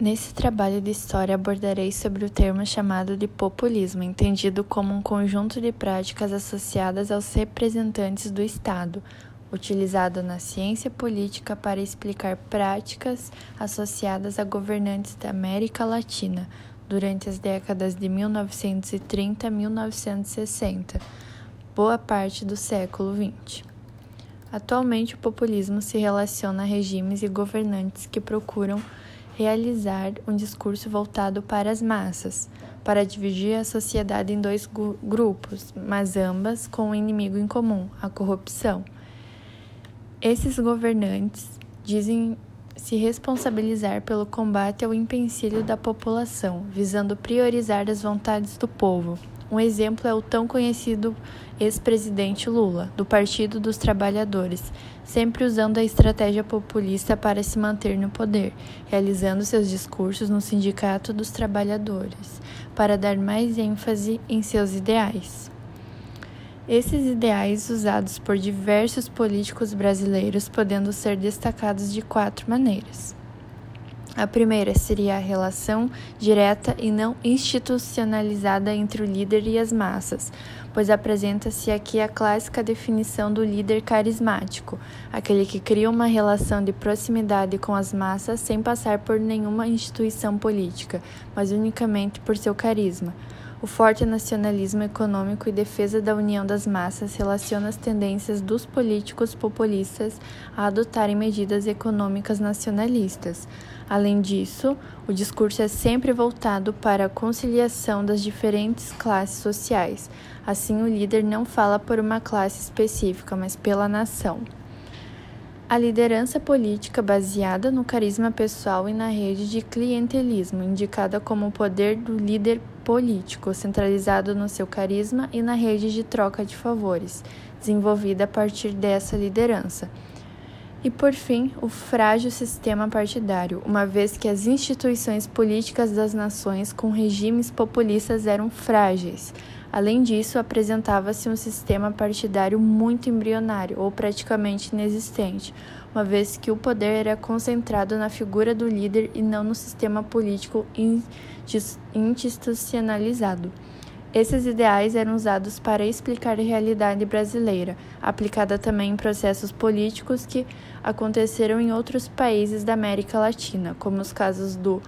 Nesse trabalho de história abordarei sobre o termo chamado de populismo, entendido como um conjunto de práticas associadas aos representantes do Estado, utilizado na ciência política para explicar práticas associadas a governantes da América Latina durante as décadas de 1930 a 1960, boa parte do século XX. Atualmente, o populismo se relaciona a regimes e governantes que procuram realizar um discurso voltado para as massas, para dividir a sociedade em dois grupos, mas ambas com um inimigo em comum, a corrupção. Esses governantes dizem se responsabilizar pelo combate ao empecilho da população, visando priorizar as vontades do povo. Um exemplo é o tão conhecido ex-presidente Lula, do Partido dos Trabalhadores, sempre usando a estratégia populista para se manter no poder, realizando seus discursos no Sindicato dos Trabalhadores, para dar mais ênfase em seus ideais. Esses ideais usados por diversos políticos brasileiros podendo ser destacados de quatro maneiras. A primeira seria a relação direta e não institucionalizada entre o líder e as massas, pois apresenta-se aqui a clássica definição do líder carismático, aquele que cria uma relação de proximidade com as massas sem passar por nenhuma instituição política, mas unicamente por seu carisma. O forte nacionalismo econômico e defesa da união das massas relaciona as tendências dos políticos populistas a adotarem medidas econômicas nacionalistas. Além disso, o discurso é sempre voltado para a conciliação das diferentes classes sociais. Assim, o líder não fala por uma classe específica, mas pela nação. A liderança política baseada no carisma pessoal e na rede de clientelismo, indicada como o poder do líder político, centralizado no seu carisma e na rede de troca de favores, desenvolvida a partir dessa liderança. E, por fim, o frágil sistema partidário, uma vez que as instituições políticas das nações com regimes populistas eram frágeis. Além disso, apresentava-se um sistema partidário muito embrionário ou praticamente inexistente, uma vez que o poder era concentrado na figura do líder e não no sistema político institucionalizado. Esses ideais eram usados para explicar a realidade brasileira, aplicada também em processos políticos que aconteceram em outros países da América Latina, como os casos do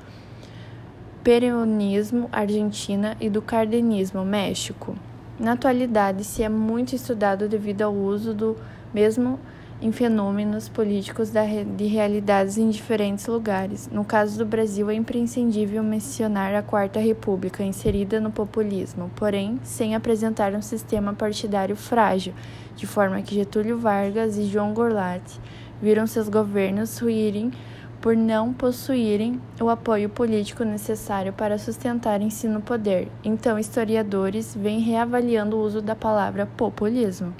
peronismo Argentina e do cardenismo México. Na atualidade, se é muito estudado devido ao uso do mesmo em fenômenos políticos de realidades em diferentes lugares. No caso do Brasil, é imprescindível mencionar a Quarta República, inserida no populismo, porém sem apresentar um sistema partidário frágil, de forma que Getúlio Vargas e João Goulart viram seus governos ruírem por não possuírem o apoio político necessário para sustentarem-se no poder. Então, historiadores vêm reavaliando o uso da palavra populismo.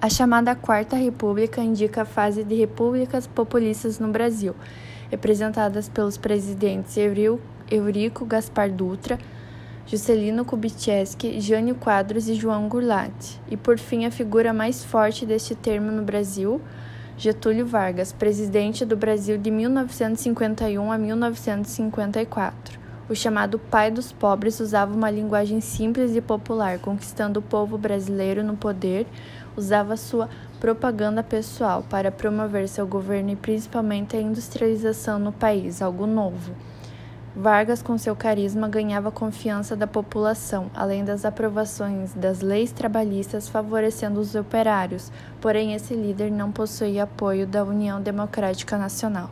A chamada Quarta República indica a fase de repúblicas populistas no Brasil, representadas pelos presidentes Eurico Gaspar Dutra, Juscelino Kubitschek, Jânio Quadros e João Goulart. E por fim, a figura mais forte deste termo no Brasil, Getúlio Vargas, presidente do Brasil de 1951 a 1954. O chamado pai dos pobres usava uma linguagem simples e popular, conquistando o povo brasileiro no poder, usava sua propaganda pessoal para promover seu governo e principalmente a industrialização no país, algo novo. Vargas, com seu carisma, ganhava confiança da população, além das aprovações das leis trabalhistas favorecendo os operários, porém esse líder não possuía apoio da União Democrática Nacional.